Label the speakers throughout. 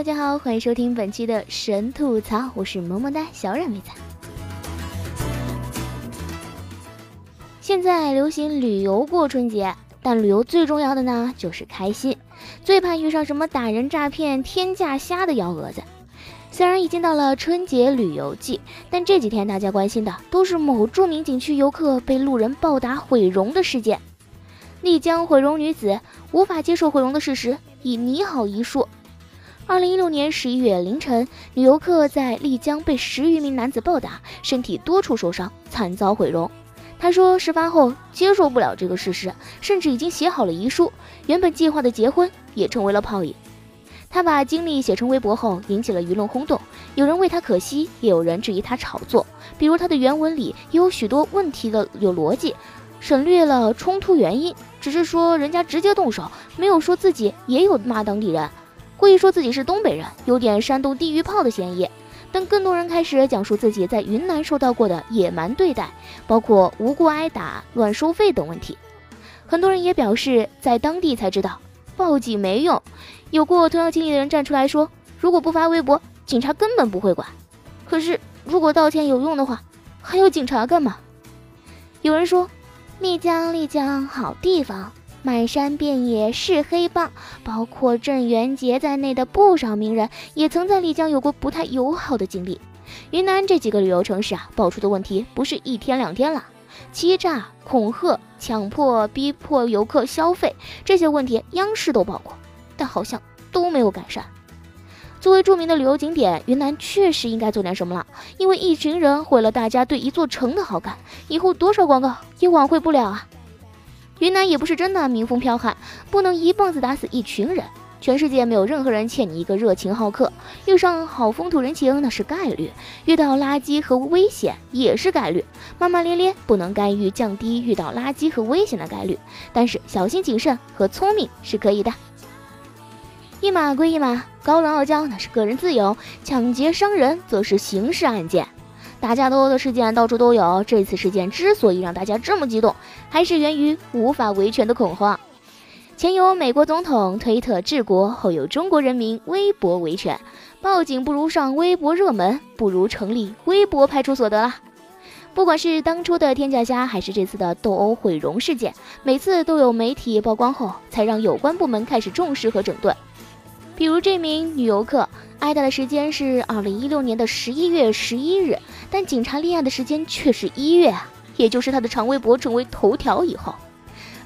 Speaker 1: 大家好，欢迎收听本期的神吐槽，我是萌萌哒小冉妹子。现在流行旅游过春节，但旅游最重要的呢就是开心，最怕遇上什么打人、诈骗、天价虾的幺蛾子。虽然已经到了春节旅游季，但这几天大家关心的都是某著名景区游客被路人暴打毁容的事件。丽江毁容女子无法接受毁容的事实，以你好一说。二零一六年十一月凌晨，女游客在丽江被十余名男子暴打，身体多处受伤，惨遭毁容。她说，事发后接受不了这个事实，甚至已经写好了遗书，原本计划的结婚也成为了泡影。她把经历写成微博后，引起了舆论轰动，有人为她可惜，也有人质疑她炒作。比如她的原文里也有许多问题的有逻辑，省略了冲突原因，只是说人家直接动手，没有说自己也有骂当地人。故意说自己是东北人，有点山东地狱炮的嫌疑，但更多人开始讲述自己在云南受到过的野蛮对待，包括无故挨打、乱收费等问题。很多人也表示，在当地才知道报警没用。有过同样经历的人站出来说，如果不发微博，警察根本不会管。可是如果道歉有用的话，还要警察干嘛？有人说，丽江，丽江好地方。满山遍野是黑帮，包括郑元杰在内的不少名人也曾在丽江有过不太友好的经历。云南这几个旅游城市啊，爆出的问题不是一天两天了，欺诈、恐吓、强迫、逼迫游客消费这些问题，央视都报过，但好像都没有改善。作为著名的旅游景点，云南确实应该做点什么了，因为一群人毁了大家对一座城的好感，以后多少广告也挽回不了啊。云南也不是真的民风剽悍，不能一棒子打死一群人。全世界没有任何人欠你一个热情好客，遇上好风土人情那是概率，遇到垃圾和危险也是概率。骂骂咧咧不能干预降低遇到垃圾和危险的概率，但是小心谨慎和聪明是可以的。一码归一码，高冷傲娇那是个人自由，抢劫伤人则是刑事案件。打架斗殴的事件到处都有，这次事件之所以让大家这么激动，还是源于无法维权的恐慌。前有美国总统推特治国，后有中国人民微博维权。报警不如上微博热门，不如成立微博派出所得了。不管是当初的天价虾，还是这次的斗殴毁容事件，每次都有媒体曝光后，才让有关部门开始重视和整顿。比如这名女游客挨打的时间是二零一六年的十一月十一日，但警察立案的时间却是一月啊，也就是他的长微博成为头条以后。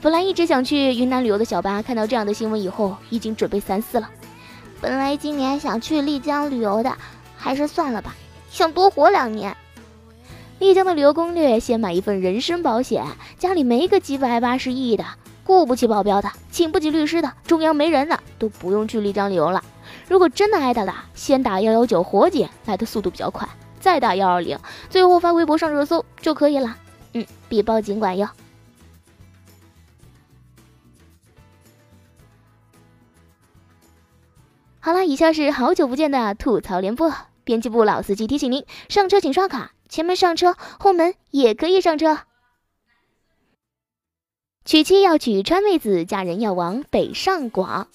Speaker 1: 本来一直想去云南旅游的小八，看到这样的新闻以后，已经准备三思了。本来今年想去丽江旅游的，还是算了吧，想多活两年。丽江的旅游攻略，先买一份人身保险，家里没个几百八十亿的。雇不起保镖的，请不起律师的，中央没人的，都不用去丽江旅游了。如果真的挨打了，先打幺幺九火警，来的速度比较快，再打幺二零，最后发微博上热搜就可以了。嗯，比报警管用。好了，以下是好久不见的吐槽联播。编辑部老司机提醒您：上车请刷卡，前门上车，后门也可以上车。娶妻要娶川妹子，嫁人要往北上广。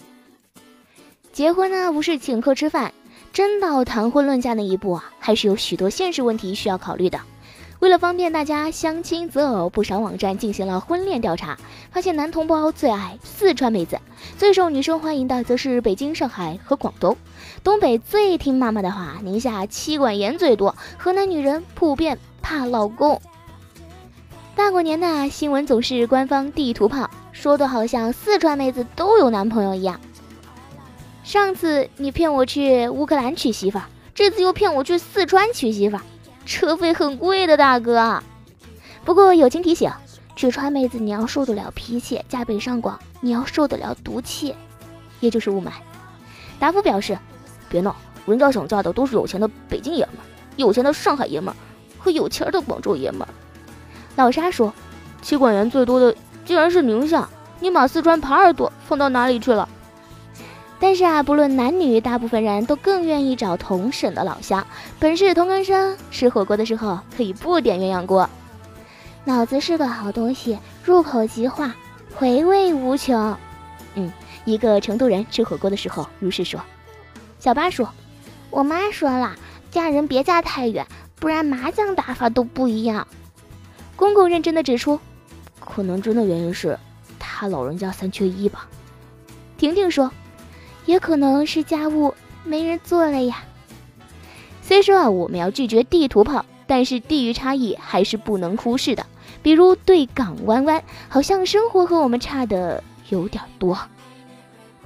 Speaker 1: 结婚呢，不是请客吃饭，真到谈婚论嫁那一步啊，还是有许多现实问题需要考虑的。为了方便大家相亲择偶，不少网站进行了婚恋调查，发现男同胞最爱四川妹子，最受女生欢迎的则是北京、上海和广东。东北最听妈妈的话，宁夏妻管严最多，河南女人普遍怕老公。大过年的新闻总是官方地图炮，说的好像四川妹子都有男朋友一样。上次你骗我去乌克兰娶媳妇，这次又骗我去四川娶媳妇，车费很贵的大哥。不过友情提醒，娶川妹子你要受得了脾气，嫁北上广你要受得了毒气，也就是雾霾。达夫表示，别闹，人家想嫁的都是有钱的北京爷们儿、有钱的上海爷们儿和有钱的广州爷们儿。老沙说，妻管严最多的竟然是宁夏，你把四川耙耳朵放到哪里去了？但是啊，不论男女，大部分人都更愿意找同省的老乡，本是同根生，吃火锅的时候可以不点鸳鸯锅。脑子是个好东西，入口即化，回味无穷。嗯，一个成都人吃火锅的时候如是说。小八说：“我妈说了，嫁人别嫁太远，不然麻将打法都不一样。”公公认真的指出：“可能真的原因是他老人家三缺一吧。”婷婷说。也可能是家务没人做了呀。虽说啊，我们要拒绝地图炮，但是地域差异还是不能忽视的。比如对港湾湾，好像生活和我们差的有点多。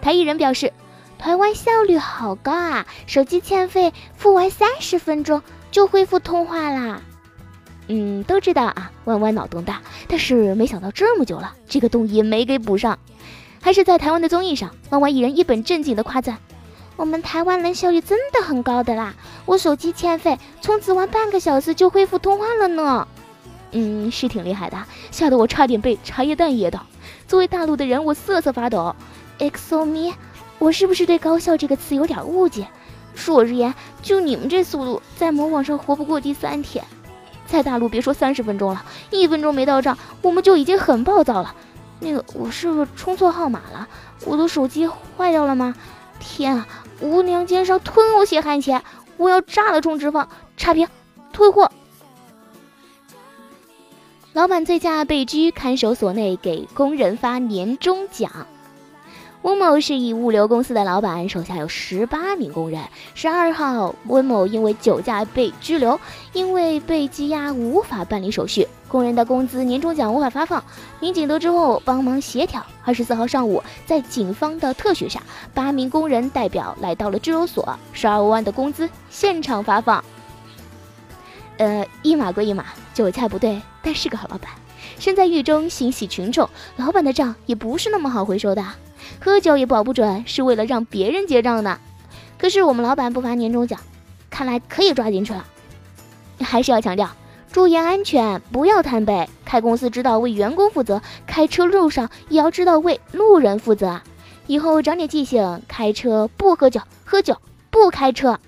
Speaker 1: 台艺人表示，台湾效率好高啊，手机欠费付完三十分钟就恢复通话啦。嗯，都知道啊，弯弯脑洞大，但是没想到这么久了，这个洞也没给补上。还是在台湾的综艺上，弯弯艺人一本正经的夸赞：“我们台湾人效率真的很高的啦！我手机欠费，充值完半个小时就恢复通话了呢。”嗯，是挺厉害的，吓得我差点被茶叶蛋噎到。作为大陆的人，我瑟瑟发抖。EXO ME，我是不是对“高效”这个词有点误解？恕我直言，就你们这速度，在某网上活不过第三天。在大陆，别说三十分钟了，一分钟没到账，我们就已经很暴躁了。那个，我是不是充错号码了？我的手机坏掉了吗？天啊！无良奸商吞我血汗钱！我要炸了充值方！差评，退货！老板醉驾被拘，看守所内给工人发年终奖。温某是以物流公司的老板，手下有十八名工人。十二号，温某因为酒驾被拘留，因为被羁押无法办理手续，工人的工资、年终奖无法发放。民警得知后帮忙协调。二十四号上午，在警方的特许下，八名工人代表来到了拘留所，十二万的工资现场发放。呃，一码归一码，酒菜不对，但是个好老板。身在狱中，心系群众，老板的账也不是那么好回收的。喝酒也保不准是为了让别人结账呢，可是我们老板不发年终奖，看来可以抓进去了。还是要强调，注意安全，不要贪杯。开公司知道为员工负责，开车路上也要知道为路人负责。以后长点记性，开车不喝酒，喝酒不开车。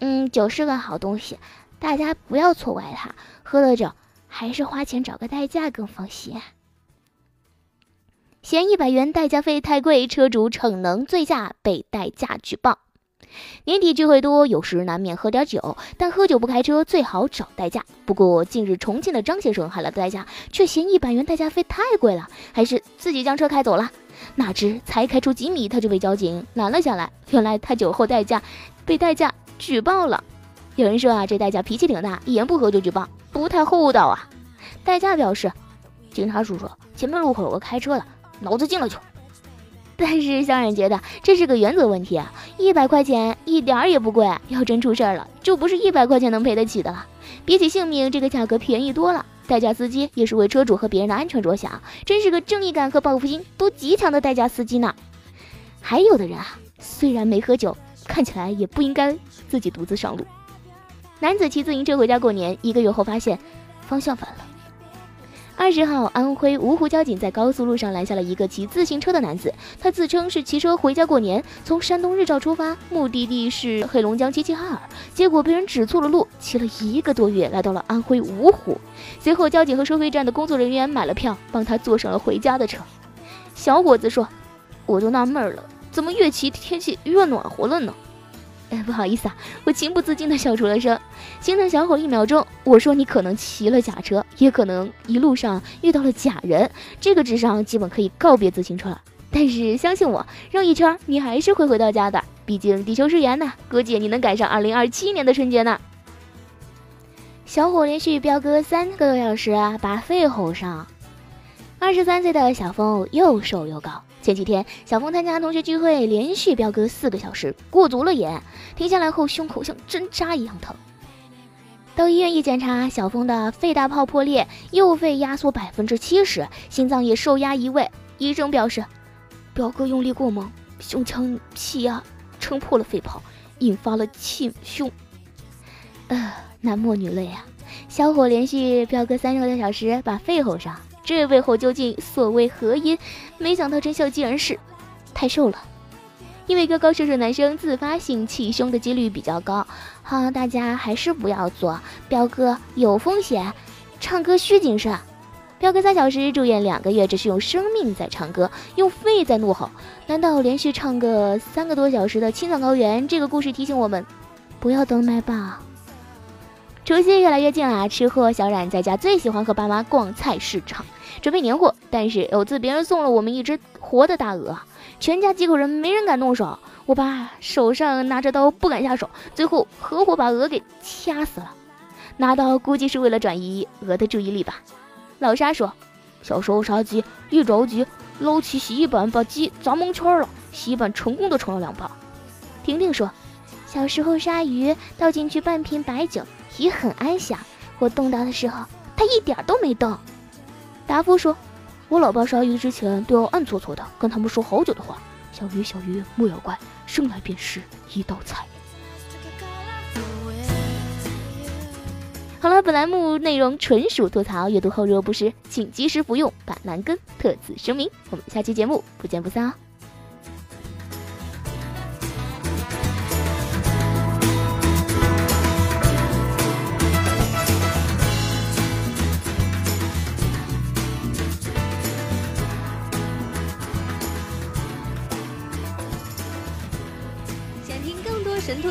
Speaker 1: 嗯，酒是个好东西，大家不要错怪它。喝了酒，还是花钱找个代驾更放心。嫌一百元代驾费太贵，车主逞能醉驾被代驾举报。年底聚会多，有时难免喝点酒，但喝酒不开车最好找代驾。不过近日重庆的张先生喊了代驾，却嫌一百元代驾费太贵了，还是自己将车开走了。哪知才开出几米，他就被交警拦了下来。原来他酒后代驾，被代驾举报了。有人说啊，这代驾脾气挺大，一言不合就举报，不太厚道啊。代驾表示，警察叔叔，前面路口有个开车的。脑子进了去，但是乡人觉得这是个原则问题啊，一百块钱一点儿也不贵，要真出事儿了，就不是一百块钱能赔得起的了。比起性命，这个价格便宜多了。代驾司机也是为车主和别人的安全着想，真是个正义感和报复心都极强的代驾司机呢。还有的人啊，虽然没喝酒，看起来也不应该自己独自上路。男子骑自行车回家过年，一个月后发现方向反了。二十号，安徽芜湖交警在高速路上拦下了一个骑自行车的男子。他自称是骑车回家过年，从山东日照出发，目的地是黑龙江齐齐哈尔，结果被人指错了路，骑了一个多月，来到了安徽芜湖。随后，交警和收费站的工作人员买了票，帮他坐上了回家的车。小伙子说：“我就纳闷了，怎么越骑天气越暖和了呢？”哎，不好意思啊，我情不自禁的笑出了声。心疼小伙一秒钟，我说你可能骑了假车，也可能一路上遇到了假人，这个智商基本可以告别自行车了。但是相信我，绕一圈你还是会回到家的，毕竟地球是圆的，估计你能赶上二零二七年的春节呢。小伙连续飙歌三个多小时，把肺吼上。二十三岁的小峰又瘦又高。前几天，小峰参加同学聚会，连续飙歌四个小时，过足了瘾。停下来后，胸口像针扎一样疼。到医院一检查，小峰的肺大泡破裂，右肺压缩百分之七十，心脏也受压移位。医生表示，表哥用力过猛，胸腔气压撑破了肺泡，引发了气胸。呃，男默女泪啊！小伙连续飙歌三十个小时，把肺吼上，这背后究竟所谓何因？没想到真相竟然是太瘦了。因为高高瘦瘦男生自发性气胸的几率比较高，哈，大家还是不要做，彪哥有风险，唱歌需谨慎。彪哥三小时，住院两个月，只是用生命在唱歌，用肺在怒吼。难道连续唱个三个多小时的青藏高原？这个故事提醒我们，不要等奶爸。除夕越来越近了，吃货小冉在家最喜欢和爸妈逛菜市场，准备年货。但是有次别人送了我们一只活的大鹅，全家几口人没人敢动手，我爸手上拿着刀不敢下手，最后合伙把鹅给掐死了。拿刀估计是为了转移鹅的注意力吧。老沙说：“小时候杀鸡一着急，捞起洗衣板把鸡砸蒙圈了，洗衣板成功的成了两半。”婷婷说：“小时候杀鱼，倒进去半瓶白酒，鱼很安详。我动刀的时候，它一点都没动。”达夫说：“我老爸杀鱼之前都要暗搓搓的跟他们说好久的话，小鱼小鱼莫要怪，生来便是一道菜。”好了，本栏目内容纯属吐槽，阅读后若不适，请及时服用板蓝根。特此声明，我们下期节目不见不散哦。